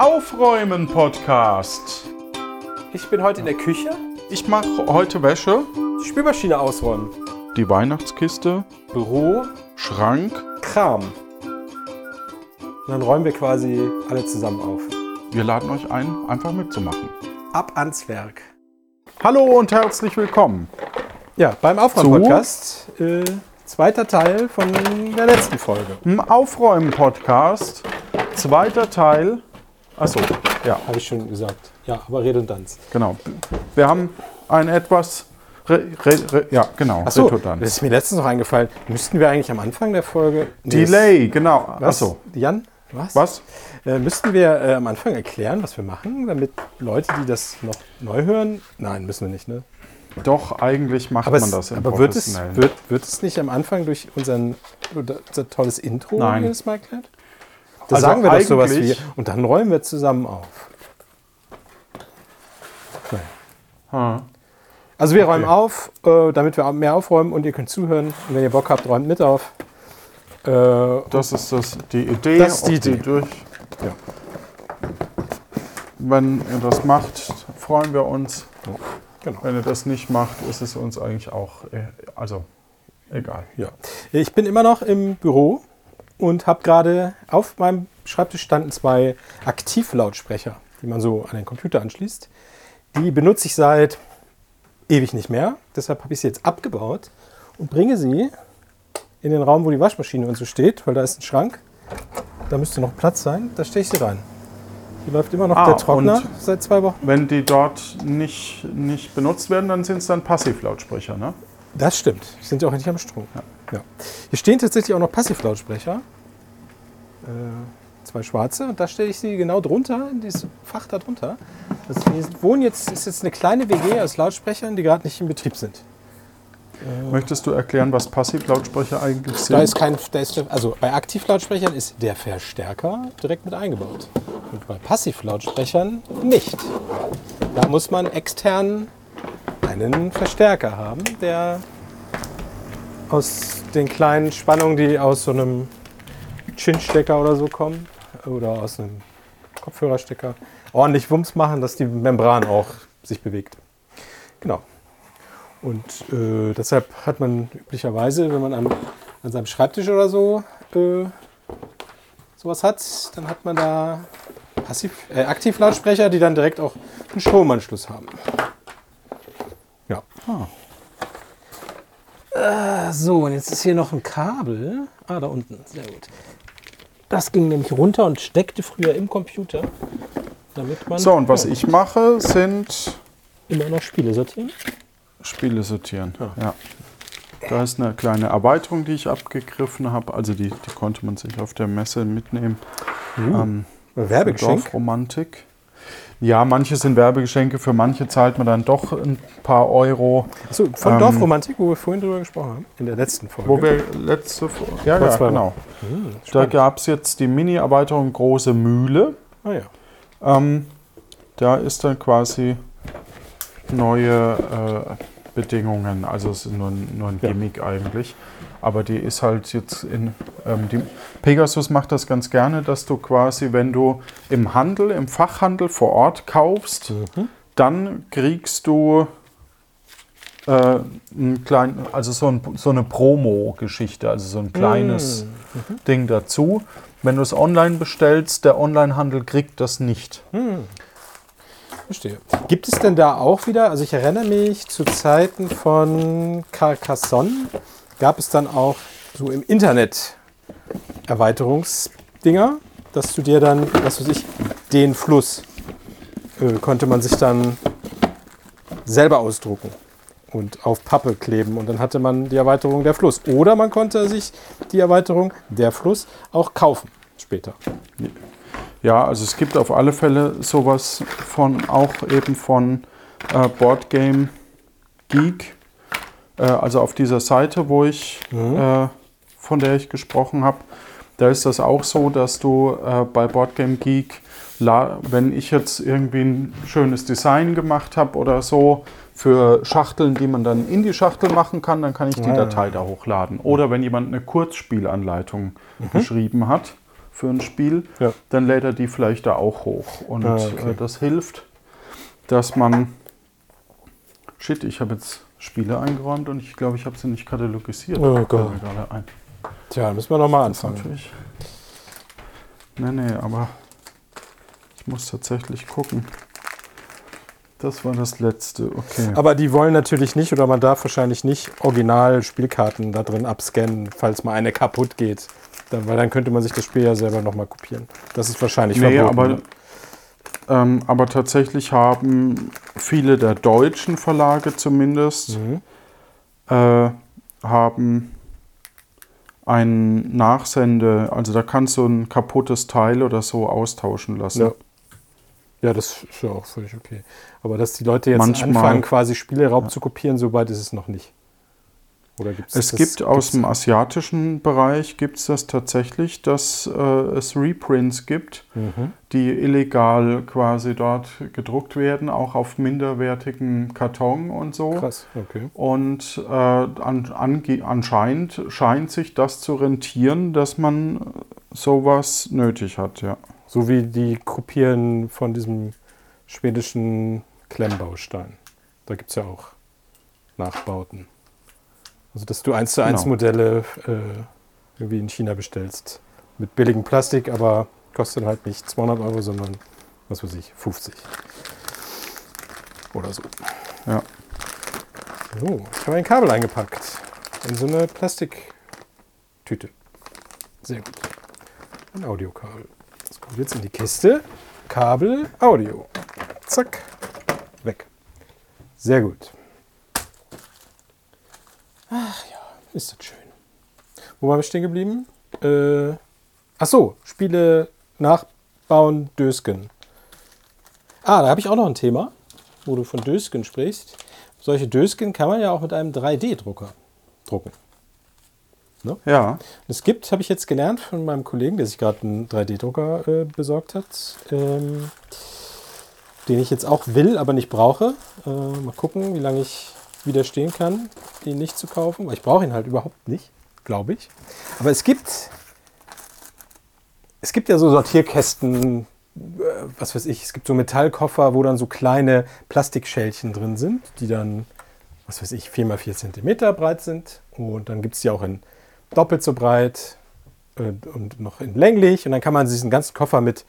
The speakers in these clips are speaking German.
Aufräumen Podcast. Ich bin heute in der Küche. Ich mache heute Wäsche, Die Spülmaschine ausräumen. die Weihnachtskiste, Büro, Schrank. Kram. Und dann räumen wir quasi alle zusammen auf. Wir laden euch ein, einfach mitzumachen. Ab ans Werk. Hallo und herzlich willkommen. Ja, beim Aufräumen-Podcast. Äh, zweiter Teil von der letzten Folge. Im Aufräumen Podcast, zweiter Teil. Achso, ja, Habe ich schon gesagt. Ja, aber Redundanz. genau. Wir haben ein etwas. Re, re, re, ja, genau. Achso, Redundanz. das ist mir letztens noch eingefallen. Müssten wir eigentlich am Anfang der Folge. Delay, genau. Was? Achso, Jan? Was? was? Äh, müssten wir äh, am Anfang erklären, was wir machen, damit Leute, die das noch neu hören. Nein, müssen wir nicht, ne? Doch, eigentlich macht Aber, man es, das im aber wird, es, wird, wird es nicht am Anfang durch unseren, unser tolles Intro Nein. jedes Mal erklärt? Da Also sagen wir doch sowas wie, und dann räumen wir zusammen auf. Nein. Ha. Also wir räumen auf, äh, damit wir mehr aufräumen und ihr könnt zuhören. Und wenn ihr Bock habt, räumt mit auf. Äh, Das ist das, die Idee. Das ist die Idee. durch. Ja. Wenn ihr das macht, freuen wir uns. genau. Wenn ihr das nicht macht, ist es uns eigentlich auch, äh, also egal. Ja. Ich bin immer noch im Büro und habe gerade auf meinem Schreibtisch standen zwei Aktivlautsprecher, die man so an den Computer anschließt. Die benutze ich seit ewig nicht mehr. Deshalb habe ich sie jetzt abgebaut und bringe sie in den Raum, wo die Waschmaschine und so steht, weil da ist ein Schrank. Da müsste noch Platz sein. Da stehe ich sie rein. Hier läuft immer noch Ah, der Trockner seit zwei Wochen. Wenn die dort nicht, nicht benutzt werden, dann sind es dann Passivlautsprecher, ne? Das stimmt. Die sind ja auch nicht am Strom. Ja. Hier stehen tatsächlich auch noch Passivlautsprecher. Äh, zwei schwarze. Und da stelle ich sie genau drunter, in dieses Fach da drunter. Also wir wohnen jetzt, ist jetzt eine kleine WG aus Lautsprechern, die gerade nicht in Betrieb sind. Möchtest du erklären, was Passivlautsprecher eigentlich sind? Da ist kein, da ist, also bei Aktivlautsprechern ist der Verstärker direkt mit eingebaut. Und bei Passivlautsprechern nicht. Da muss man extern einen Verstärker haben, der aus den kleinen Spannungen, die aus so einem Chin-Stecker oder so kommen, oder aus einem Kopfhörerstecker, ordentlich Wumms machen, dass die Membran auch sich bewegt. Genau. Und äh, deshalb hat man üblicherweise, wenn man an, an seinem Schreibtisch oder so äh, sowas hat, dann hat man da Passiv, äh, Aktivlautsprecher, die dann direkt auch einen Stromanschluss haben. Ja. Äh, so, und jetzt ist hier noch ein Kabel. Ah, da unten. Sehr gut. Das ging nämlich runter und steckte früher im Computer, damit man So, und was ja, ich mache, sind immer noch Spiele sortieren. Spiele sortieren. Ja. Da ist eine kleine Erweiterung, die ich abgegriffen habe. Also die, die konnte man sich auf der Messe mitnehmen. Ähm, Werbegeschenk. Dorfromantik. Ja, manche sind Werbegeschenke, für manche zahlt man dann doch ein paar Euro. Achso, von Ähm, Dorfromantik, wo wir vorhin drüber gesprochen haben, in der letzten Folge. Wo wir letzte Fo- Ja, ja, genau. Hm, Da gab es jetzt die Mini-Erweiterung Große Mühle. ah, ja. Ähm, da ist dann quasi neue äh, Bedingungen. Also es ist nur, ein- nur ein Ja. Gimmick eigentlich. Aber die ist halt jetzt in. Ähm, die Pegasus macht das ganz gerne, dass du quasi, wenn du im Handel, im Fachhandel vor Ort kaufst, dann kriegst du äh, ein klein, also so, ein, so eine Promo-Geschichte, also so ein kleines Ding dazu. Wenn du es online bestellst, der Onlinehandel kriegt das nicht. Verstehe. Gibt es denn da auch wieder, also ich erinnere mich zu Zeiten von Carcassonne, gab es dann auch so im Internet Erweiterungsdinger, dass du dir dann, was weiß ich, den Fluss äh, konnte man sich dann selber ausdrucken und auf Pappe kleben und dann hatte man die Erweiterung der Fluss. Oder man konnte sich die Erweiterung der Fluss auch kaufen später. Ja, also es gibt auf alle Fälle sowas von, auch eben von äh, Boardgame Geek. Äh, also auf dieser Seite, wo ich, äh, von der ich gesprochen habe, da ist das auch so, dass du äh, bei Boardgame Geek, la- wenn ich jetzt irgendwie ein schönes Design gemacht habe oder so, für Schachteln, die man dann in die Schachtel machen kann, dann kann ich die Ah. Datei da hochladen. Oder wenn jemand eine Kurzspielanleitung geschrieben hat für ein Spiel, Ja. dann lädt er die vielleicht da auch hoch. Und Ah, okay. äh, das hilft, dass man. Shit, ich habe jetzt Spiele eingeräumt und ich glaube, ich habe sie nicht katalogisiert. Oh Gott. Tja, müssen wir nochmal anfangen. natürlich. Nee, nee, aber ich muss tatsächlich gucken. Das war das letzte, okay. Aber die wollen natürlich nicht oder man darf wahrscheinlich nicht Original-Spielkarten da drin abscannen, falls mal eine kaputt geht. Dann, weil dann könnte man sich das Spiel ja selber nochmal kopieren. Das ist wahrscheinlich nee, verboten. aber, ähm, aber tatsächlich haben viele der deutschen Verlage zumindest Mhm. äh, haben ein Nachsende, also da kannst du ein kaputtes Teil oder so austauschen lassen. Ja. ja, das ist ja auch völlig okay. Aber dass die Leute jetzt Manchmal- anfangen, quasi Spieleraub zu kopieren, so weit ist es noch nicht. Oder gibt's Es das, gibt aus dem asiatischen Bereich gibt es das tatsächlich, dass äh, es Reprints gibt, Mhm. die illegal quasi dort gedruckt werden, auch auf minderwertigen Karton und so. Krass, okay. Und äh, an, ange- anscheinend scheint sich das zu rentieren, dass man sowas nötig hat, ja. So wie die Kopieren von diesem schwedischen Klemmbaustein. Da gibt es ja auch Nachbauten. Also, dass du eins zu eins Genau. Modelle äh, irgendwie in China bestellst. Mit billigem Plastik, aber kostet halt nicht 200 Euro, sondern, was weiß ich, 50. Oder so. Ja. So, ich habe ein Kabel eingepackt. In so eine Plastiktüte. Sehr gut. Ein Audiokabel. Das kommt jetzt in die Kiste. Kabel, Audio. Zack. Weg. Sehr gut. Ach ja, ist das schön. Wo waren wir stehen geblieben? Äh, ach so, Spiele nachbauen, Dösken. Ah, da habe ich auch noch ein Thema, wo du von Dösken sprichst. Solche Dösken kann man ja auch mit einem 3D-Drucker drucken. Ja, Es gibt, habe ich jetzt gelernt von meinem Kollegen, der sich gerade einen 3D-Drucker äh, besorgt hat, ähm, den ich jetzt auch will, aber nicht brauche. Äh, mal gucken, wie lange ich widerstehen kann, ihn nicht zu kaufen, weil ich brauche ihn halt überhaupt nicht, glaube ich. Aber es gibt, es gibt ja so Sortierkästen, äh, was weiß ich, es gibt so Metallkoffer, wo dann so kleine Plastikschälchen drin sind, die dann, was weiß ich, 4x4 cm breit sind. Und dann gibt es die auch in doppelt so breit äh, und noch in länglich. Und dann kann man diesen ganzen Koffer mit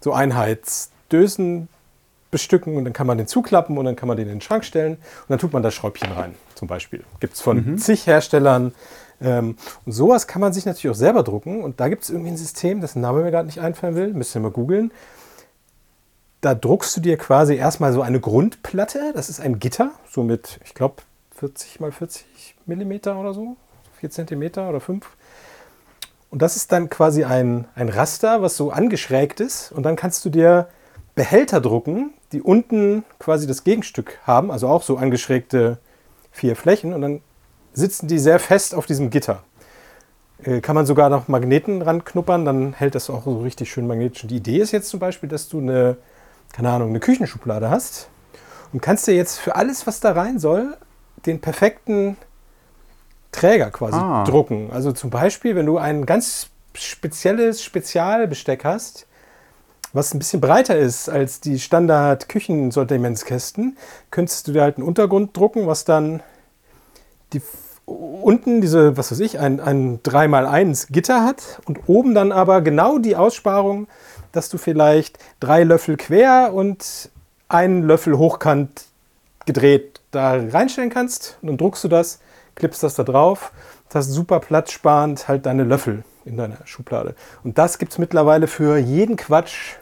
so Einheitsdösen bestücken und dann kann man den zuklappen und dann kann man den in den Schrank stellen und dann tut man das Schräubchen rein, zum Beispiel. Gibt es von zig Herstellern. Ähm, und sowas kann man sich natürlich auch selber drucken. Und da gibt es irgendwie ein System, dessen Name mir gerade nicht einfallen will, müsst ihr mal googeln. Da druckst du dir quasi erstmal so eine Grundplatte. Das ist ein Gitter, so mit, ich glaube, 40 mal 40 Millimeter oder so. 4 Zentimeter oder 5. Und das ist dann quasi ein, ein Raster, was so angeschrägt ist. Und dann kannst du dir Behälter drucken, die unten quasi das Gegenstück haben, also auch so angeschrägte vier Flächen. Und dann sitzen die sehr fest auf diesem Gitter. Äh, kann man sogar noch Magneten ranknuppern, dann hält das auch so richtig schön magnetisch. Und die Idee ist jetzt zum Beispiel, dass du eine, keine Ahnung, eine Küchenschublade hast und kannst dir jetzt für alles, was da rein soll, den perfekten Träger quasi Ah. drucken. Also zum Beispiel, wenn du ein ganz spezielles Spezialbesteck hast, was ein bisschen breiter ist als die Standard-Küchensortimentskästen, könntest du dir halt einen Untergrund drucken, was dann die unten diese, was weiß ich, ein, ein 3x1 Gitter hat und oben dann aber genau die Aussparung, dass du vielleicht drei Löffel quer und einen Löffel hochkant gedreht da reinstellen kannst. Und dann druckst du das, klippst das da drauf, das hast super platzsparend halt deine Löffel in deiner Schublade. Und das gibt es mittlerweile für jeden Quatsch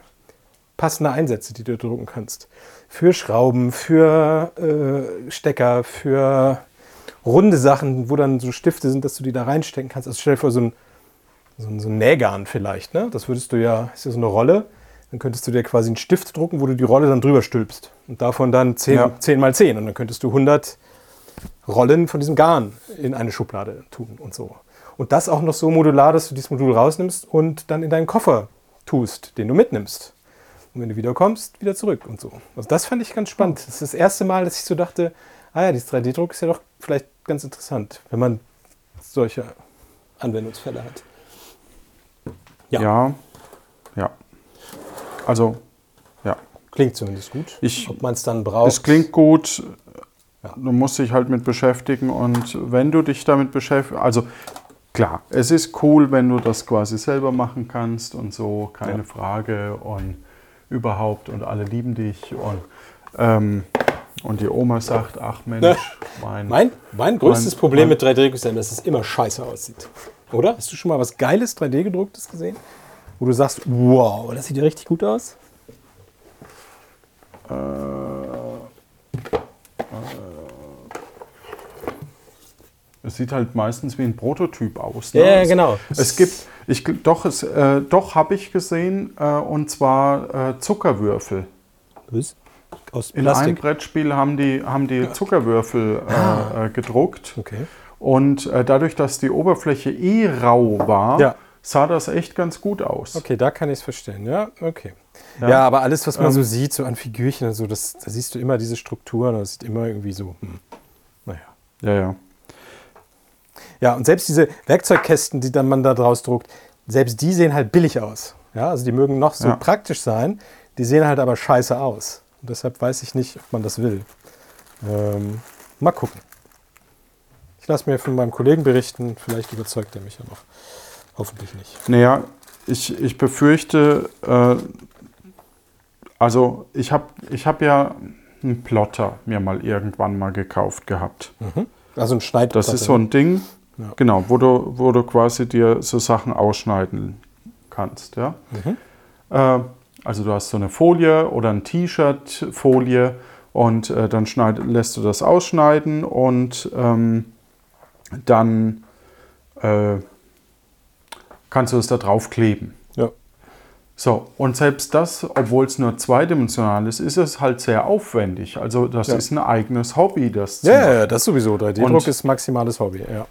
passende Einsätze, die du drucken kannst. Für Schrauben, für äh, Stecker, für runde Sachen, wo dann so Stifte sind, dass du die da reinstecken kannst. Also stell dir vor, so ein, so ein, so ein Nähgarn vielleicht. Ne? Das würdest du ja, ist ja so eine Rolle. Dann könntest du dir quasi einen Stift drucken, wo du die Rolle dann drüber stülpst. Und davon dann 10, Ja. 10 mal 10. Und dann könntest du 100 Rollen von diesem Garn in eine Schublade tun und so. Und das auch noch so modular, dass du dieses Modul rausnimmst und dann in deinen Koffer tust, den du mitnimmst. Und wenn du wieder kommst, wieder zurück und so. Also das fand ich ganz spannend. Das ist das erste Mal, dass ich so dachte, ah ja, dieses 3D-Druck ist ja doch vielleicht ganz interessant, wenn man solche Anwendungsfälle hat. Ja. Ja. Also, ja. Klingt zumindest gut. Ich- Ob man es dann braucht. Es klingt gut. Ja. Du musst dich halt mit beschäftigen und wenn du dich damit beschäftigst, also klar, es ist cool, wenn du das quasi selber machen kannst und so, keine Ja. Frage und überhaupt und alle lieben dich und, ähm, und die Oma sagt, ach Mensch, mein, Mein, mein größtes Mein- Problem mein- mit 3D-Druck ist, dass es immer scheiße aussieht. Oder? Hast du schon mal was Geiles 3D-gedrucktes gesehen? Wo du sagst, wow, das sieht ja richtig gut aus? Es sieht halt meistens wie ein Prototyp aus. ne? Ja, ja, genau. Es gibt, ich, doch, es, äh, doch habe ich gesehen, äh, und zwar äh, Zuckerwürfel. Was? Aus In einem. Brettspiel haben die, haben die Zuckerwürfel äh, äh, gedruckt. Okay. Und äh, dadurch, dass die Oberfläche eh rau war, Ja. sah das echt ganz gut aus. Okay, da kann ich es verstehen. Ja, okay. Ja. Ja, aber alles, was man Ähm. so sieht, so an Figürchen und so, das, da siehst du immer diese Strukturen das sieht immer irgendwie so, hm, naja. Ja, ja. Ja, und selbst diese Werkzeugkästen, die dann man da draus druckt, selbst die sehen halt billig aus. Ja, also die mögen noch so Ja. praktisch sein, die sehen halt aber scheiße aus. Und deshalb weiß ich nicht, ob man das will. Ähm, mal gucken. Ich lasse mir von meinem Kollegen berichten, vielleicht überzeugt er mich ja noch. Hoffentlich nicht. Naja, ich, ich befürchte, äh, also ich habe ich hab ja einen Plotter mir mal irgendwann mal gekauft gehabt. Also ein Schneid. Das ist so ein Ding, Ja. genau, wo du, wo du quasi dir so Sachen ausschneiden kannst. Ja? Äh, also du hast so eine Folie oder ein T-Shirt-Folie und äh, dann schneid, lässt du das ausschneiden und ähm, dann äh, kannst du es da drauf kleben. Ja. So, und selbst das, obwohl es nur zweidimensional ist, ist es halt sehr aufwendig. Also das Ja. ist ein eigenes Hobby, das Ja, ja, das sowieso. 3D-Druck Und- ist maximales Hobby. Ja.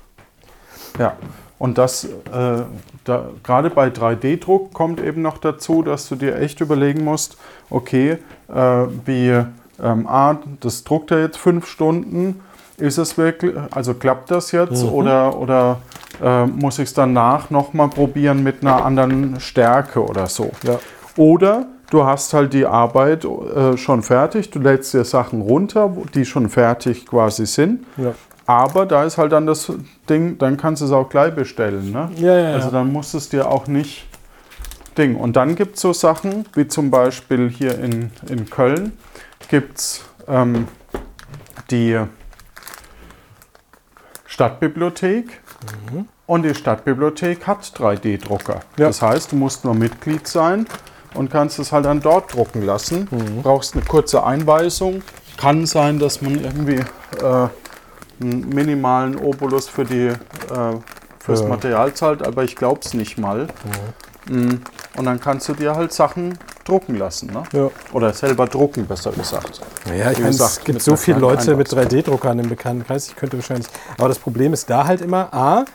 Ja, und das, äh, da, gerade bei 3D-Druck kommt eben noch dazu, dass du dir echt überlegen musst, okay, äh, wie, ähm, A, das druckt er jetzt fünf Stunden, ist es wirklich, also klappt das jetzt oder, oder äh, muss ich es danach nochmal probieren mit einer anderen Stärke oder so. Ja. Oder du hast halt die Arbeit äh, schon fertig, du lädst dir Sachen runter, die schon fertig quasi sind. Ja. Aber da ist halt dann das Ding, dann kannst du es auch gleich bestellen. Ne? Ja, ja. Also dann musst du es dir auch nicht Ding. Und dann gibt es so Sachen, wie zum Beispiel hier in, in Köln gibt es ähm, die Stadtbibliothek. Und die Stadtbibliothek hat 3D-Drucker. Ja. Das heißt, du musst nur Mitglied sein und kannst es halt dann dort drucken lassen. Brauchst eine kurze Einweisung. Kann sein, dass man irgendwie äh, einen minimalen Obolus für die, äh, fürs Ja. Material zahlt, aber ich glaube es nicht mal. Mm, Und dann kannst du dir halt Sachen drucken lassen. Ne? Ja. Oder selber drucken, besser gesagt. Naja, ich meine, es gibt so viele Leute mit Einbauzeit. 3D-Druckern im Bekanntenkreis, ich könnte wahrscheinlich. Aber das Problem ist da halt immer, A,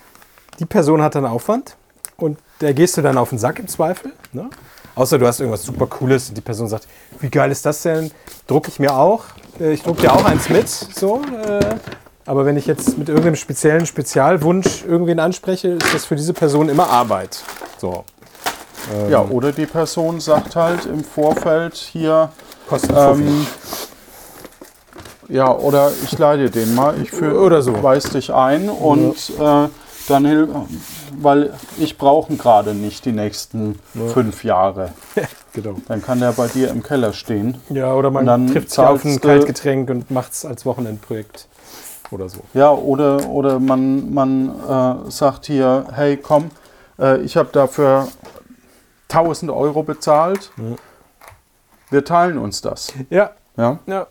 die Person hat dann Aufwand und der gehst du dann auf den Sack im Zweifel. Ne? Außer du hast irgendwas super Cooles und die Person sagt, wie geil ist das denn? Drucke ich mir auch. Äh, Ich drucke dir auch eins mit. So, äh, aber wenn ich jetzt mit irgendeinem speziellen Spezialwunsch irgendwen anspreche, ist das für diese Person immer Arbeit. So. Ja, oder die Person sagt halt im Vorfeld hier, Kostet ähm, ja, oder ich leide den mal, ich für, Oder so. weis dich ein und äh, dann hilf, weil ich brauche gerade nicht die nächsten fünf Jahre. genau. Dann kann der bei dir im Keller stehen. Ja, oder man trifft sich auf ein Kaltgetränk und macht es als Wochenendprojekt oder so. Ja, oder, oder man, man äh, sagt hier, hey komm, äh, ich habe dafür 1000 Euro bezahlt, wir teilen uns das. Ja, Ja? ja.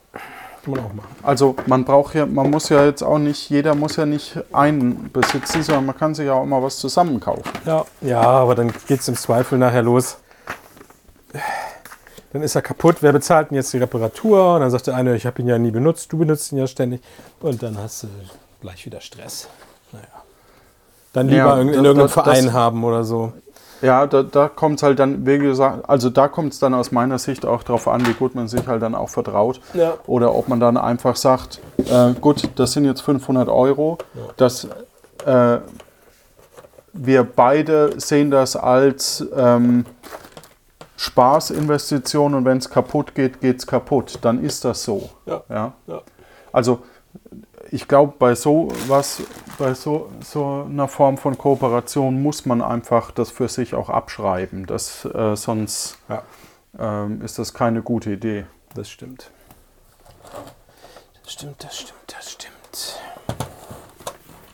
Kann man auch machen. Also man braucht ja, man muss ja jetzt auch nicht, jeder muss ja nicht einen besitzen, sondern man kann sich ja auch immer was zusammen kaufen. Ja, ja aber dann geht es im Zweifel nachher los. Dann ist er kaputt. Wer bezahlt denn jetzt die Reparatur? Und dann sagt der eine, ich habe ihn ja nie benutzt, du benutzt ihn ja ständig. Und dann hast du gleich wieder Stress. Naja. Dann lieber Ja, in das- irgendeinem das- Verein das- haben oder so. Ja, da, da kommt es halt dann, wie gesagt, also da kommt es dann aus meiner Sicht auch darauf an, wie gut man sich halt dann auch vertraut. Ja. Oder ob man dann einfach sagt, äh, gut, das sind jetzt 500 Euro, dass äh, wir beide sehen das als ähm, Spaßinvestition und wenn es kaputt geht, geht es kaputt. Dann ist das so. Ja. Ja? Ja. Also ich glaube, bei so was, bei so, so einer Form von Kooperation muss man einfach das für sich auch abschreiben. Das, äh, sonst Ja, ähm, ist das keine gute Idee. das stimmt. Das stimmt, das stimmt, das stimmt.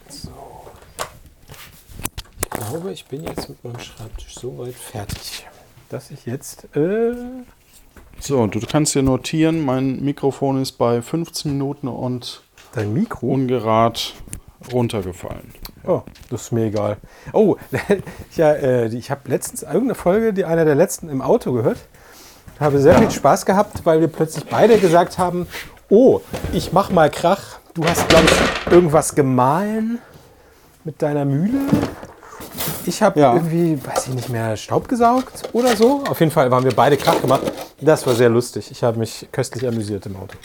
So. Ich glaube, ich bin jetzt mit meinem Schreibtisch so weit fertig, dass ich jetzt. Äh, So, du kannst dir notieren, mein Mikrofon ist bei 15 Minuten und dein Mikro. ungerad runtergefallen. Oh, das ist mir egal. Oh, ja, äh, ich habe letztens irgendeine Folge, die einer der letzten im Auto gehört. Habe sehr viel Spaß gehabt, weil wir plötzlich beide gesagt haben: Oh, ich mach mal Krach. Du hast, glaube ich, irgendwas gemahlen mit deiner Mühle. Ich habe Ja. irgendwie, weiß ich nicht mehr, Staub gesaugt oder so. Auf jeden Fall waren wir beide Krach gemacht. Das war sehr lustig. Ich habe mich köstlich amüsiert im Auto.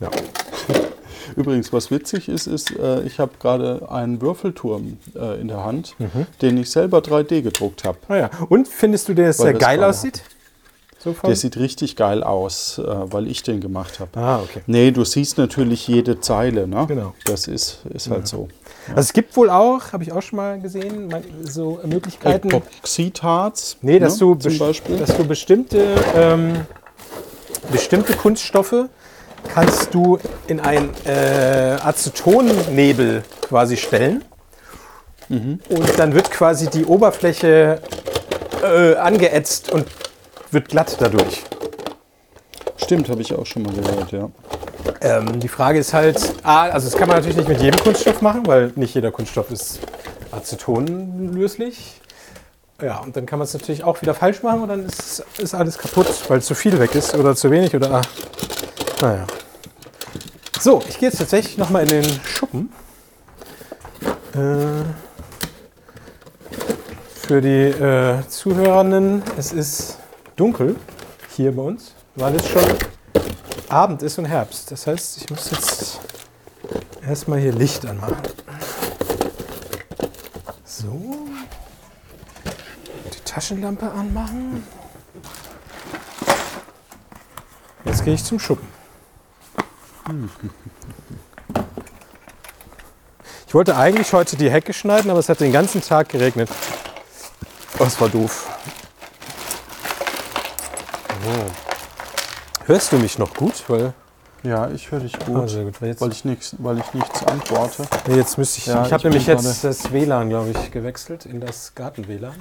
Ja. Übrigens, was witzig ist, ist, äh, ich habe gerade einen Würfelturm äh, in der Hand, den ich selber 3D gedruckt habe. Ah ja. Und findest du, der sehr es geil aussieht? So Der sieht richtig geil aus, äh, weil ich den gemacht habe. ah, okay. Nee, du siehst natürlich jede Zeile, ne? Genau. Das ist, ist halt so. Also es gibt wohl auch, habe ich auch schon mal gesehen, so Möglichkeiten. Epoxidharz. Nee, dass, ne, du dass du bestimmte, ähm, bestimmte Kunststoffe kannst du in einen äh, Acetonnebel quasi stellen. Mhm. Und dann wird quasi die Oberfläche äh, angeätzt und wird glatt dadurch. Stimmt, habe ich auch schon mal gehört, ja. Ähm, die Frage ist halt, ah, also das kann man natürlich nicht mit jedem Kunststoff machen, weil nicht jeder Kunststoff ist acetonlöslich. Ja, und dann kann man es natürlich auch wieder falsch machen und dann ist, ist alles kaputt, weil zu viel weg ist oder zu wenig oder. Ah, naja. So, ich gehe jetzt tatsächlich nochmal in den Schuppen. Äh, für die äh, Zuhörenden, es ist dunkel hier bei uns, weil es schon Abend ist und Herbst. Das heißt, ich muss jetzt erstmal hier Licht anmachen. So. Die Taschenlampe anmachen. Jetzt gehe ich zum Schuppen. Ich wollte eigentlich heute die Hecke schneiden, aber es hat den ganzen Tag geregnet. Das war doof. Hörst du mich noch gut? Weil, Ja, ich höre dich Ah, gut, sehr gut. Weil weil, ich nichts, weil ich nichts antworte. Nee, jetzt müsste ich. Ja, ich habe ich nämlich jetzt das WLAN, glaube ich, gewechselt in das Garten-WLAN.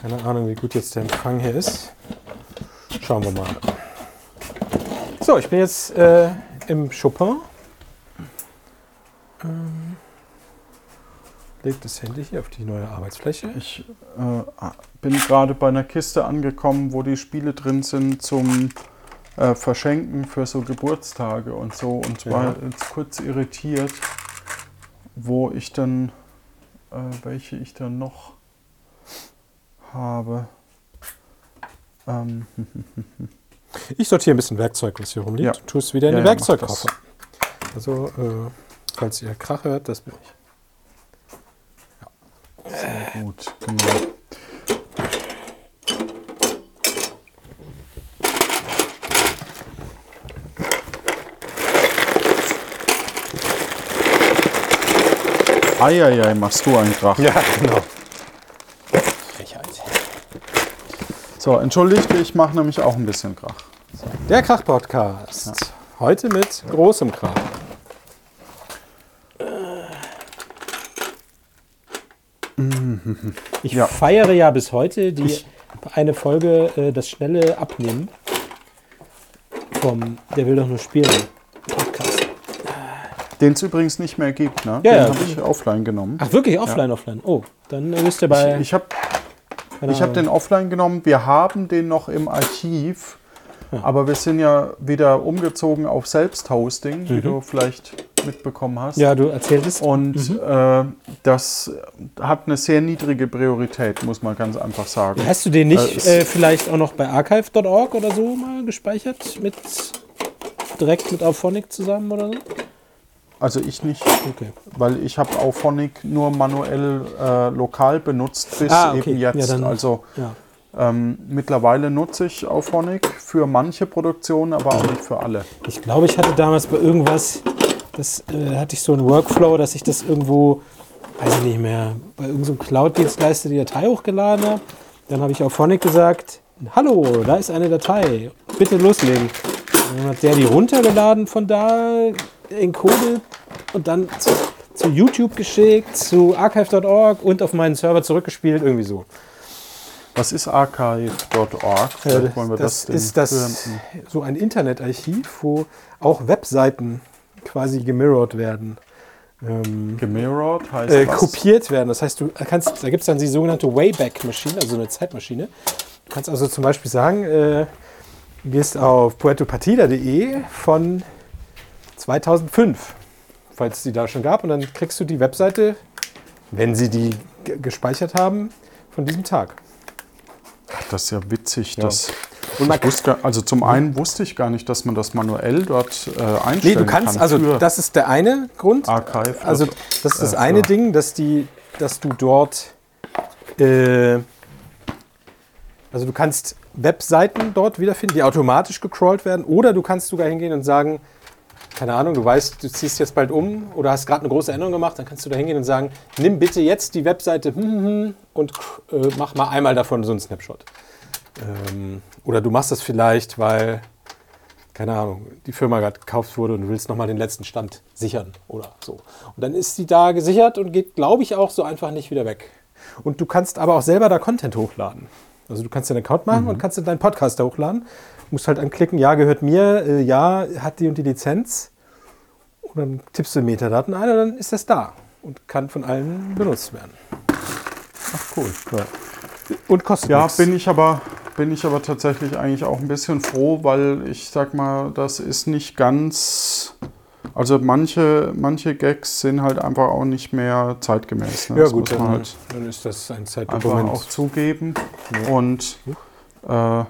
Keine Ahnung, wie gut jetzt der Empfang hier ist. Schauen wir mal. So, ich bin jetzt äh, im Chopin. Ähm, leg das Handy hier auf die neue Arbeitsfläche. Ich äh, bin gerade bei einer Kiste angekommen, wo die Spiele drin sind zum äh, Verschenken für so Geburtstage und so und Ja. war jetzt kurz irritiert, wo ich dann, äh, welche ich dann noch habe. Ähm, Ich sortiere ein bisschen Werkzeug, was hier rumliegt. Ja. tue es wieder in Ja, den ja, Werkzeugkoffer. Also, äh, falls ihr Krach hört, das bin ich. sehr gut, genau. Eieiei, machst du einen Krach. Ja, genau. So, entschuldigt, ich mache nämlich auch ein bisschen Krach. Der Krach-Podcast. Heute mit großem Krach. Ich Ja. feiere ja bis heute die eine Folge äh, das schnelle Abnehmen vom Der will doch nur spielen. Den es übrigens nicht mehr gibt, ne? Ja, Den ja. habe ich offline genommen. Ach wirklich offline, offline. Oh, dann müsst ihr bei. Ich habe ich hab Ahnung. den offline genommen. Wir haben den noch im Archiv, aber wir sind ja wieder umgezogen auf Selbsthosting, wie du vielleicht mitbekommen hast. Mhm. ja, du erzähltest. Und Mhm. äh, das hat eine sehr niedrige Priorität, muss man ganz einfach sagen. Hast du den nicht Äh, äh, vielleicht auch noch bei archive.org oder so mal gespeichert? Mit direkt mit Auphonic zusammen oder so? Also ich nicht, Okay. weil ich habe Auphonic nur manuell äh, lokal benutzt bis Ah, okay. eben jetzt. Ja, also Ja. Ähm, mittlerweile nutze ich Auphonic für manche Produktionen, aber auch nicht für alle. Ich glaube, ich hatte damals bei irgendwas, das äh, hatte ich so einen Workflow, dass ich das irgendwo, weiß ich nicht mehr, bei irgendeinem Cloud-Dienstleister die Datei hochgeladen habe. Dann habe ich auf Phonic gesagt, hallo, da ist eine Datei, bitte loslegen. Dann hat der die runtergeladen von da, encoded und dann zu, zu YouTube geschickt, zu archive.org und auf meinen Server zurückgespielt, irgendwie so. Was ist archive.org? Wollen wir das, das ist das Hörenden. so ein Internetarchiv, wo auch Webseiten quasi gemirrored werden. Ähm, Gemirrored heißt äh, kopiert werden. Das heißt, du kannst, da gibt es dann die sogenannte Wayback-Maschine, also eine Zeitmaschine. Du kannst also zum Beispiel sagen, äh, gehst auf puertopartida.de von 2005, falls es die da schon gab, und dann kriegst du die Webseite, wenn sie die gespeichert haben, von diesem Tag. Das ist ja witzig. Ja. Das, wusste, also zum einen wusste ich gar nicht, dass man das manuell dort äh, einstellen nee, du kannst, kann also das ist der eine Grund. Archive. Also das ist das äh, eine Ding, dass, die, dass du dort, äh, also du kannst Webseiten dort wiederfinden, die automatisch gecrawlt werden, oder du kannst sogar hingehen und sagen, keine Ahnung, du weißt, du ziehst jetzt bald um oder hast gerade eine große Änderung gemacht, dann kannst du da hingehen und sagen, nimm bitte jetzt die Webseite hm, hm, hm, und äh, mach mal einmal davon so einen Snapshot. Ähm, oder du machst das vielleicht, weil, keine Ahnung, die Firma gerade gekauft wurde und du willst nochmal den letzten Stand sichern oder so. Und dann ist die da gesichert und geht, glaube ich, auch so einfach nicht wieder weg. Und du kannst aber auch selber da Content hochladen. Also du kannst den Account machen mhm. und kannst deinen Podcast da hochladen. Du musst halt anklicken, ja, gehört mir, äh, ja, hat die und die Lizenz. Und dann tippst du Metadaten ein und dann ist das da und kann von allen benutzt werden. Ach cool. Ja. Und kostet Ja, nichts. bin ich aber bin ich aber tatsächlich eigentlich auch ein bisschen froh, weil ich sag mal, das ist nicht ganz. Also manche, manche Gags sind halt einfach auch nicht mehr zeitgemäß. Ne? Ja das gut, dann, halt dann, ist das ein Zeitdokument. Einfach auch zugeben. Ja. Und äh,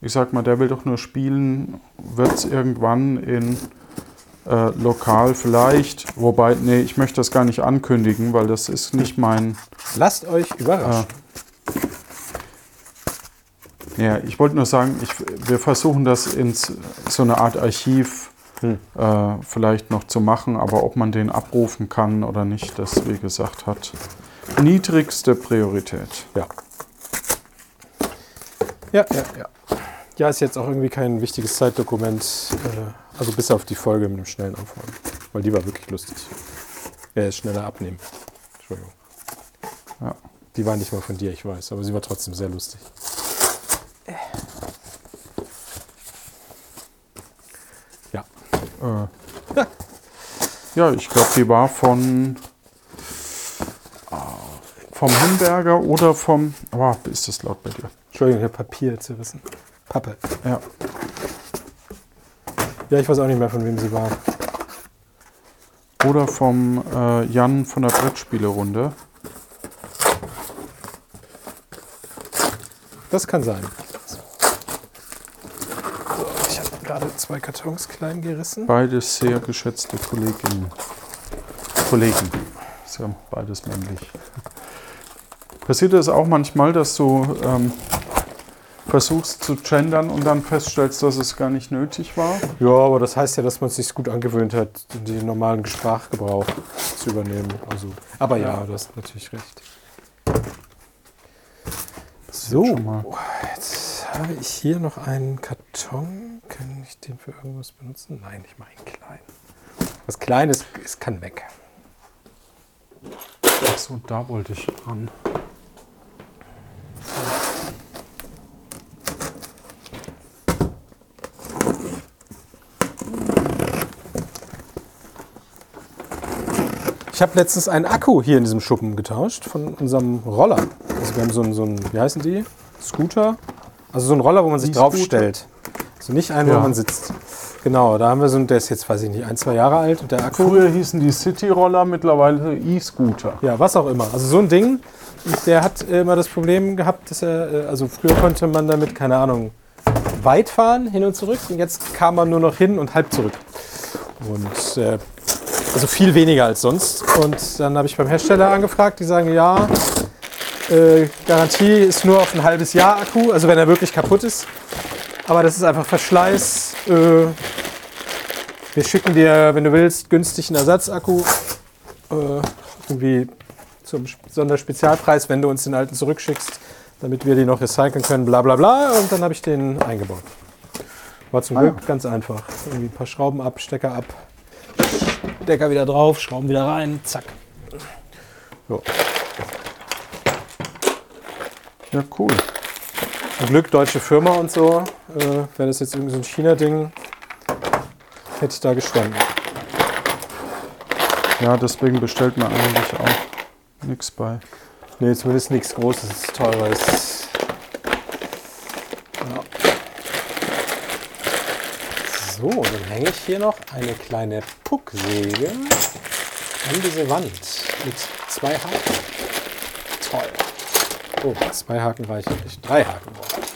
ich sag mal, der will doch nur spielen, wird es irgendwann in äh, lokal vielleicht, wobei, nee, ich möchte das gar nicht ankündigen, weil das ist nicht mein... Lasst euch überraschen. Äh, ja, ich wollte nur sagen, ich, wir versuchen das in so eine Art Archiv hm. äh, vielleicht noch zu machen, aber ob man den abrufen kann oder nicht, das, wie gesagt, hat niedrigste Priorität. Ja. Ja, ja, ja. Ja, ist jetzt auch irgendwie kein wichtiges Zeitdokument, äh, also bis auf die Folge mit dem schnellen Aufräumen, weil die war wirklich lustig. Ja, ist schneller abnehmen. Entschuldigung. Ja. Die war nicht mal von dir, ich weiß, aber sie war trotzdem sehr lustig. Äh. Ja. ich glaube, die war von äh, vom Himberger oder vom. Oh, ist das laut bei dir? Entschuldigung, ich habe Papier zerrissen. Pappe. Ja. Ja, ich weiß auch nicht mehr, von wem sie war. Oder vom äh, Jan von der Brettspielerunde. Das kann sein. So, ich habe gerade zwei Kartons klein gerissen. Beides sehr geschätzte Kolleginnen. Kollegen. Ist ja beides männlich. Passiert es auch manchmal, dass du ähm, versuchst zu gendern und dann feststellst, dass es gar nicht nötig war. Ja, aber das heißt ja, dass man es sich gut angewöhnt hat, den normalen Sprachgebrauch zu übernehmen. Also, aber ja, ja, du hast natürlich recht. So, jetzt habe ich hier noch einen Karton. Kann ich den für irgendwas benutzen? Nein, ich mache ihn klein. Was Kleines ist, kann weg. Achso, da wollte ich ran. Ich habe letztens einen Akku hier in diesem Schuppen getauscht von unserem Roller. Also wir haben so einen, so einen wie heißen die? Scooter. Also so einen Roller, wo man sich draufstellt. Also nicht ja. wo man sitzt. Genau, da haben wir so einen, der ist jetzt, weiß ich nicht, ein, zwei Jahre alt und der Akku. Früher hießen die City-Roller, mittlerweile E-Scooter. Ja, was auch immer. Also so ein Ding, der hat immer das Problem gehabt, dass er, äh, also früher konnte man damit, keine Ahnung, weit fahren, hin und zurück. Und jetzt kam man nur noch hin und halb zurück. Und äh, also viel weniger als sonst. Und dann habe ich beim Hersteller angefragt, die sagen, ja, Äh, Garantie ist nur auf ein halbes Jahr Akku, also wenn er wirklich kaputt ist. Aber das ist einfach Verschleiß. Äh, wir schicken dir, wenn du willst, günstig einen Ersatzakku. Äh, irgendwie zum Sonderspezialpreis, wenn du uns den alten zurückschickst, damit wir den noch recyceln können, bla bla bla. Und dann habe ich den eingebaut. War zum Ah, Glück ja. ganz einfach. Irgendwie ein paar Schrauben ab, Stecker ab, Stecker wieder drauf, Schrauben wieder rein, zack. So. Ja, cool. Zum Glück deutsche Firma und so. Äh, Wäre das jetzt irgendwie so ein China-Ding, hätte ich da gestanden. Ja, deswegen bestellt man eigentlich auch nichts bei. Nee, zumindest nichts Großes, Teures. Ja. So, dann hänge ich hier noch eine kleine Pucksäge an diese Wand mit zwei Haken. Toll. Oh, zwei Haken reichen nicht. Drei Haken brauche ich.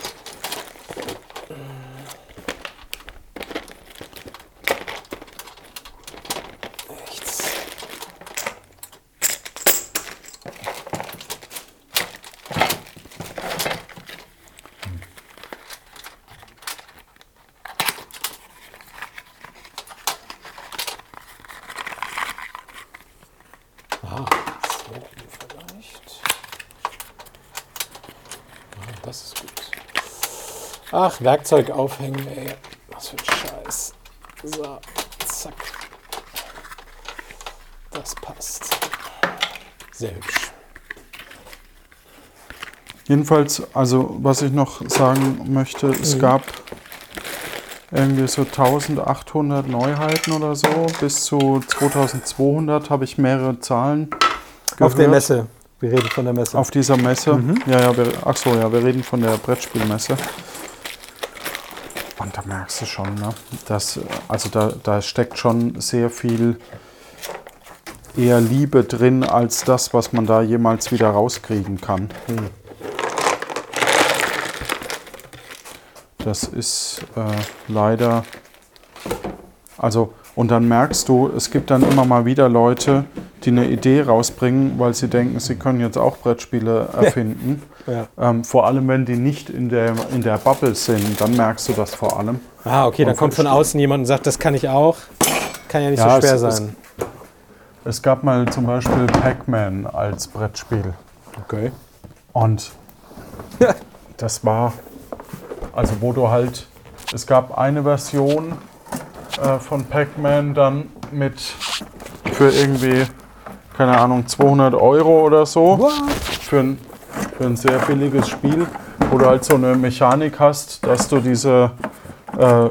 Rechts. Ah, so vielleicht. Ah, das ist gut. Ach, Werkzeug aufhängen, ey. Was für ein Scheiß. So, zack. Das passt. Sehr hübsch. Jedenfalls, also was ich noch sagen möchte, es Mhm. gab irgendwie so 1800 Neuheiten oder so. Bis zu 2200 habe ich mehrere Zahlen Auf der gehört. Messe. Wir reden von der Messe. Auf dieser Messe. Mhm. Ja, ja, wir, ach so, ja, wir reden von der Brettspielmesse. Merkst du schon, ne, dass, also da, da steckt schon sehr viel eher Liebe drin als das, was man da jemals wieder rauskriegen kann. Hm. Das ist äh, leider, also und dann merkst du, es gibt dann immer mal wieder Leute, die eine Idee rausbringen, weil sie denken, sie können jetzt auch Brettspiele erfinden. Ja. Ähm, vor allem, wenn die nicht in der, in der Bubble sind, dann merkst du das vor allem. Ah, okay, dann kommt von außen jemand und sagt, das kann ich auch. Kann ja nicht Ja, so schwer es- es- sein. Es gab mal zum Beispiel Pac-Man als Brettspiel. Okay. Und das war, also wo du halt, es gab eine Version äh, von Pac-Man dann mit für irgendwie, keine Ahnung, 200 Euro oder so. Für ein, für ein sehr billiges Spiel, wo du halt so eine Mechanik hast, dass du diese äh, äh,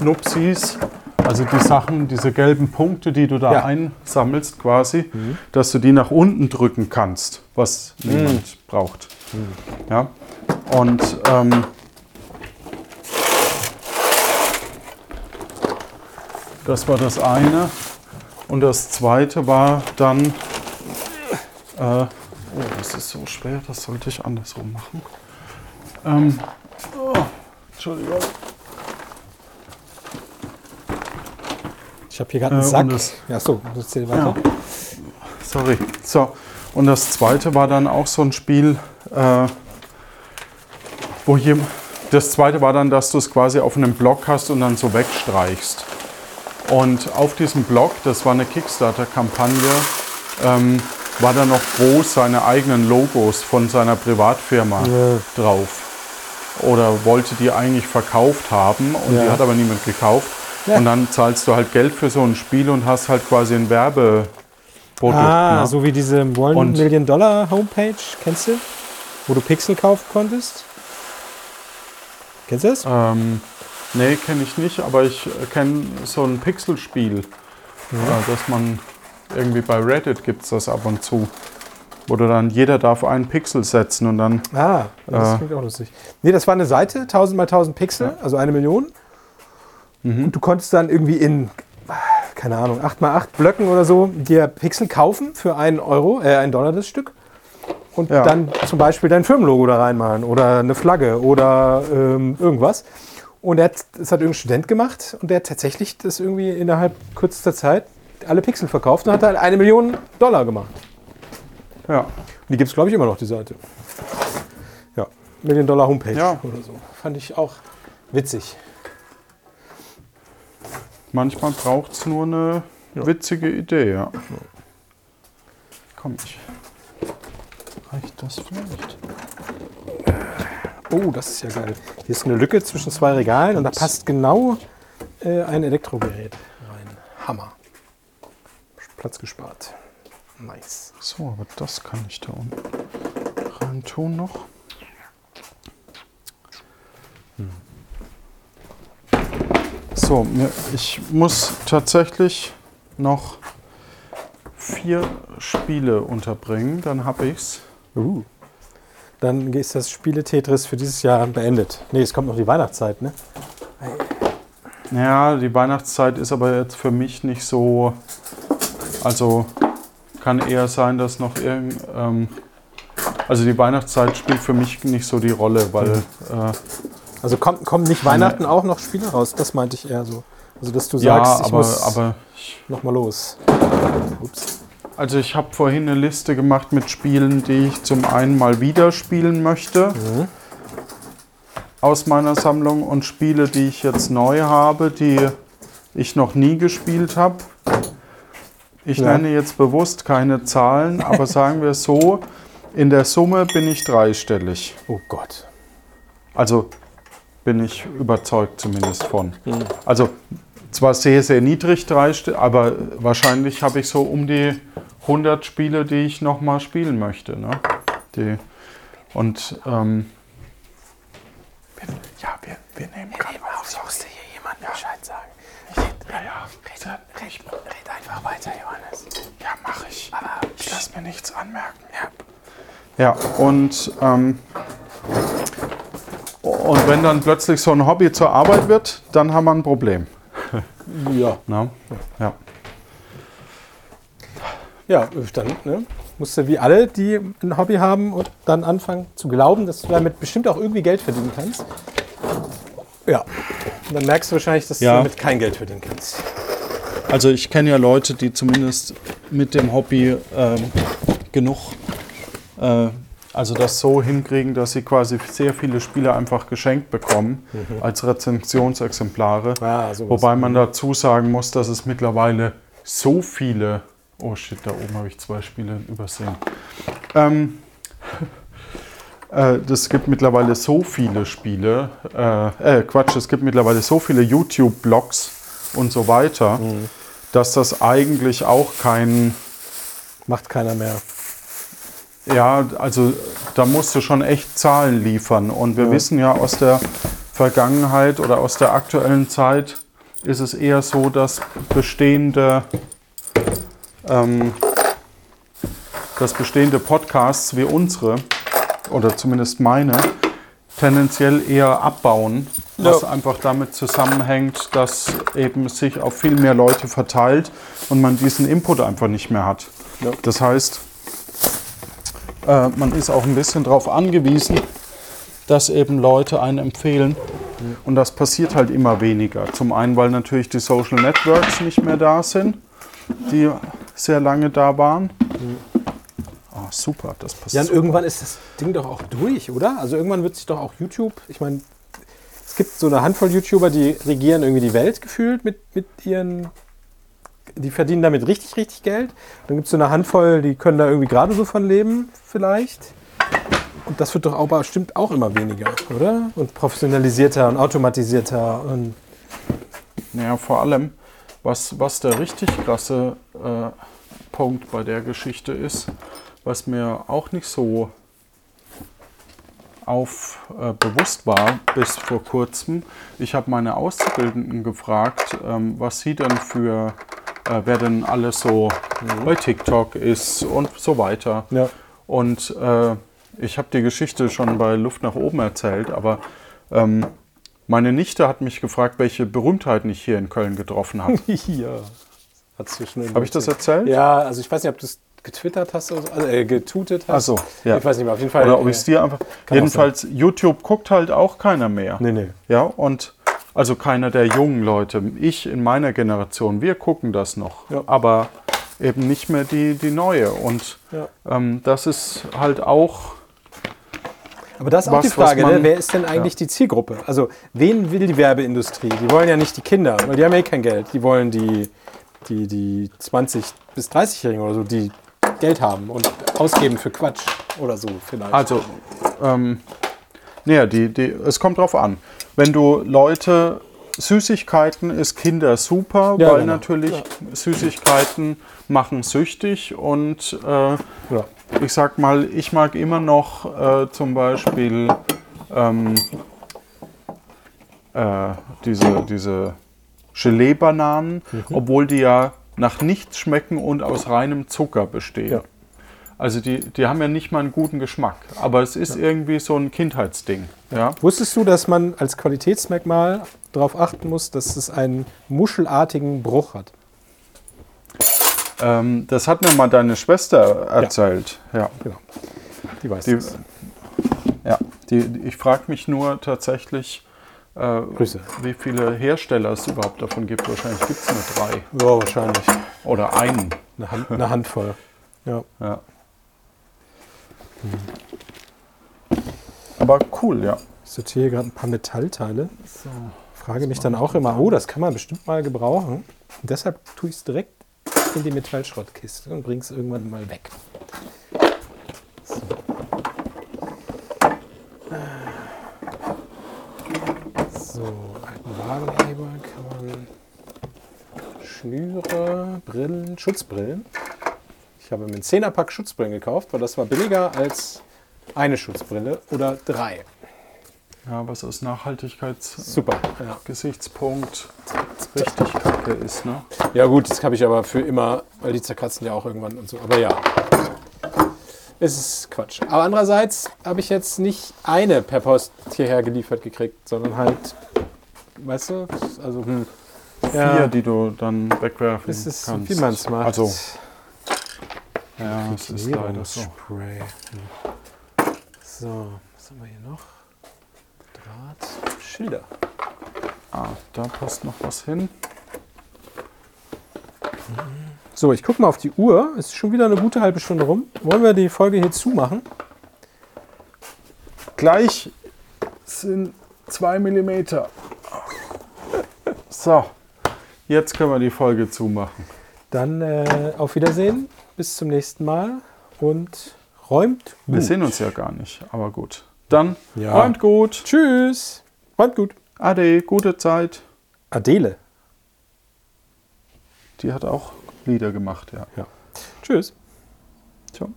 Nupsis, also die Sachen, diese gelben Punkte, die du da Ja. Mhm. einsammelst quasi, dass du die nach unten drücken kannst, was niemand braucht. Ja? Und ähm, das war das eine. Und das zweite war dann, äh, oh, das ist so schwer, das sollte ich andersrum machen. Ähm, oh, Entschuldigung. Ich habe hier gerade einen Äh, Sack. das- Ja, so, das zählt weiter. Sorry. So, und das zweite war dann auch so ein Spiel, äh, wo hier. Das zweite war dann, dass du es quasi auf einem Block hast und dann so wegstreichst. Und auf diesem Block, das war eine Kickstarter-Kampagne, ähm, war dann noch groß seine eigenen Logos von seiner Privatfirma Ja. drauf. Oder wollte die eigentlich verkauft haben und Ja. die hat aber niemand gekauft. Ja. Und dann zahlst du halt Geld für so ein Spiel und hast halt quasi ein Werbeprodukt. Ah, ne? so wie diese One Und- Million Dollar Homepage, kennst du? Wo du Pixel kaufen konntest? Kennst du das? Ähm, nee, kenne ich nicht, aber ich kenne so ein Pixelspiel, äh, das man irgendwie bei Reddit gibt es das ab und zu. Wo du dann, jeder darf einen Pixel setzen und dann, Ah, das Äh. klingt auch lustig. Nee, das war eine Seite, 1000 mal 1000 Pixel, also eine Million. Mhm. Und du konntest dann irgendwie in, keine Ahnung, 8 mal 8 Blöcken oder so dir Pixel kaufen für einen Euro, äh, einen Dollar das Stück. Und Ja. dann zum Beispiel dein Firmenlogo da reinmalen oder eine Flagge oder ähm, irgendwas. Und er hat, das hat irgendein Student gemacht und der hat tatsächlich das irgendwie innerhalb kürzester Zeit alle Pixel verkauft und hat halt eine Million Dollar gemacht. Ja. Und die gibt es, glaube ich, immer noch, die Seite. Ja, Million Dollar Homepage Ja. oder so. Fand ich auch witzig. Manchmal braucht es nur eine Ja. witzige Idee, ja. Komm, ich. Reicht das vielleicht? Oh, das ist ja geil. Hier ist eine Lücke zwischen zwei Regalen und da passt genau äh, ein Elektrogerät rein. Hammer. Platz gespart. Nice. So, aber das kann ich da unten rein tun noch. So, mir, ich muss tatsächlich noch vier Spiele unterbringen, dann habe ich's. Uh. Dann ist das Spiele Tetris für dieses Jahr beendet. Nee, es kommt noch die Weihnachtszeit, ne? Ja, die Weihnachtszeit ist aber jetzt für mich nicht so. Also kann eher sein, dass noch irgend. Ähm, also die Weihnachtszeit spielt für mich nicht so die Rolle, weil äh, Also kommt, kommen nicht Weihnachten auch noch Spiele raus? Das meinte ich eher so. Also dass du ja, sagst, ich aber, muss aber ich, noch mal los. Ups. also ich habe vorhin eine Liste gemacht mit Spielen, die ich zum einen mal wieder spielen möchte Mhm. aus meiner Sammlung und Spiele, die ich jetzt neu habe, die ich noch nie gespielt habe. Ich Ja. nenne jetzt bewusst keine Zahlen, aber sagen wir es so, in der Summe bin ich dreistellig. Oh Gott. Also bin ich überzeugt zumindest von. Mhm. Also zwar sehr, sehr niedrig dreistellig, aber wahrscheinlich habe ich so um die 100 Spiele, die ich nochmal spielen möchte. Ne? Die, und ähm, wir, ja, wir, wir nehmen gerade auf. Ich musste hier jemand Bescheid sagen. Ja, ja. Red, red einfach weiter, Johannes. Ja, mache ich. Aber Ich lasse mir nichts anmerken. Ja, ja und, ähm, und wenn dann plötzlich so ein Hobby zur Arbeit wird, dann haben wir ein Problem. ja. Ne? Ja. Ja, dann ne, musst du wie alle, die ein Hobby haben und dann anfangen zu glauben, dass du damit bestimmt auch irgendwie Geld verdienen kannst. Ja. Und dann merkst du wahrscheinlich, dass Ja. du damit kein Geld verdienen kannst. Also ich kenne ja Leute, die zumindest mit dem Hobby ähm, genug, äh, also das so hinkriegen, dass sie quasi sehr viele Spiele einfach geschenkt bekommen als Rezensionsexemplare. Sowas. Wobei man dazu sagen muss, dass es mittlerweile so viele, oh shit, da oben habe ich zwei Spiele übersehen. Ähm, äh, es gibt mittlerweile so viele Spiele, äh, äh, Quatsch, es gibt mittlerweile so viele YouTube-Blogs und so weiter, dass das eigentlich auch kein, Macht keiner mehr. ja, also da musst du schon echt Zahlen liefern. Und wir Ja. wissen ja aus der Vergangenheit oder aus der aktuellen Zeit ist es eher so, dass bestehende, ähm, dass bestehende Podcasts wie unsere, oder zumindest meine, tendenziell eher abbauen, was Ja. einfach damit zusammenhängt, dass eben sich auf viel mehr Leute verteilt und man diesen Input einfach nicht mehr hat. Ja. Das heißt, äh, man ist auch ein bisschen darauf angewiesen, dass eben Leute einen empfehlen. Und das passiert halt immer weniger. Zum einen, weil natürlich die Social Networks nicht mehr da sind, die sehr lange da waren. Ah, super, das Ja, passiert. und irgendwann ist das Ding doch auch durch, oder? Also irgendwann wird sich doch auch YouTube, ich meine, es gibt so eine Handvoll YouTuber, die regieren irgendwie die Welt gefühlt mit, mit ihren, die verdienen damit richtig, richtig Geld. Dann gibt es so eine Handvoll, die können da irgendwie gerade so von leben, vielleicht. Und das wird doch aber bestimmt auch immer weniger, oder? Und professionalisierter und automatisierter und Naja, vor allem, was, was der richtig krasse äh, Punkt bei der Geschichte ist, was mir auch nicht so auf äh, bewusst war bis vor kurzem. Ich habe meine Auszubildenden gefragt, ähm, was sie denn für, äh, wer denn alles so bei TikTok ist und so weiter. ja. Und äh, ich habe die Geschichte schon bei Luft nach oben erzählt, aber ähm, meine Nichte hat mich gefragt, welche Berühmtheiten ich hier in Köln getroffen habe. ja. Habe ich das erzählt? Ja, also ich weiß nicht, ob du es getwittert hast also, äh, getutet hast. Ach so, ja. Ich weiß nicht mehr, auf jeden Fall. Oder ob ich äh, es dir einfach. auch Jedenfalls, YouTube guckt halt auch keiner mehr. Nee, nee. Ja, und also keiner der jungen Leute. Ich in meiner Generation, wir gucken das noch. Ja. Aber eben nicht mehr die, die neue. Und Ja. ähm, das ist halt auch, Aber das ist auch Was, die Frage, was man- ne? wer ist denn eigentlich die Zielgruppe? Also wen will die Werbeindustrie? Die wollen ja nicht die Kinder, weil die haben eh kein Geld. Die wollen die, die, die 20- bis 30-Jährigen oder so, die Geld haben und ausgeben für Quatsch oder so vielleicht. also, ähm, naja, die, die, es kommt drauf an. Wenn du Leute, Süßigkeiten ist Kinder super, Ja, weil genau. natürlich Süßigkeiten machen süchtig und äh, ja. ich sag mal, ich mag immer noch äh, zum Beispiel ähm, äh, diese, diese Gelee-Bananen, obwohl die ja nach nichts schmecken und aus reinem Zucker bestehen. Ja. Also die, die haben ja nicht mal einen guten Geschmack, aber es ist irgendwie so ein Kindheitsding. Ja? Wusstest du, dass man als Qualitätsmerkmal darauf achten muss, dass es einen muschelartigen Bruch hat? Ähm, das hat mir mal deine Schwester erzählt. Ja. Genau. Die weiß Die, das. ja, die- ich frage mich nur tatsächlich, äh, Grüße. wie viele Hersteller es überhaupt davon gibt. Wahrscheinlich gibt es nur drei Ja, wahrscheinlich. oder einen. Eine, Hand, eine Handvoll. Ja. Ja. Aber cool, ja. Ich sortiere gerade ein paar Metallteile. Frage mich dann auch immer, oh, das kann man bestimmt mal gebrauchen. Und deshalb tue ich es direkt in die Metallschrottkiste und bringe es irgendwann mal weg. So, so alten Wagenheber kann man Schnüre, Brillen, Schutzbrillen. Ich habe mir einen 10er-Pack Schutzbrillen gekauft, weil das war billiger als eine Schutzbrille oder drei. Ja, was aus Nachhaltigkeitsgesichtspunkt Super. Ja. richtig kacke ist, ne? Ja gut, das habe ich aber für immer, weil die zerkratzen ja auch irgendwann und so. Aber ja, es ist Quatsch. Aber andererseits habe ich jetzt nicht eine per Post hierher geliefert gekriegt, sondern halt, weißt du, also hm, Vier, die du dann wegwerfen es ist, kannst. wie man es macht. Also, ja, es ist leider so. Spray. So, was haben wir hier noch? Draht, Schilder. Ah, da passt noch was hin. So, ich gucke mal auf die Uhr. Es ist schon wieder eine gute halbe Stunde rum. Wollen wir die Folge hier zumachen? Gleich sind zwei Millimeter. So, jetzt können wir die Folge zumachen. Dann äh, auf Wiedersehen, bis zum nächsten Mal und räumt Wir gut. sehen uns ja gar nicht, aber gut. Dann Ja. räumt gut. Tschüss. Räumt gut. Ade, gute Zeit. Adele. Die hat auch Lieder gemacht, ja. Ja. Tschüss. Ciao.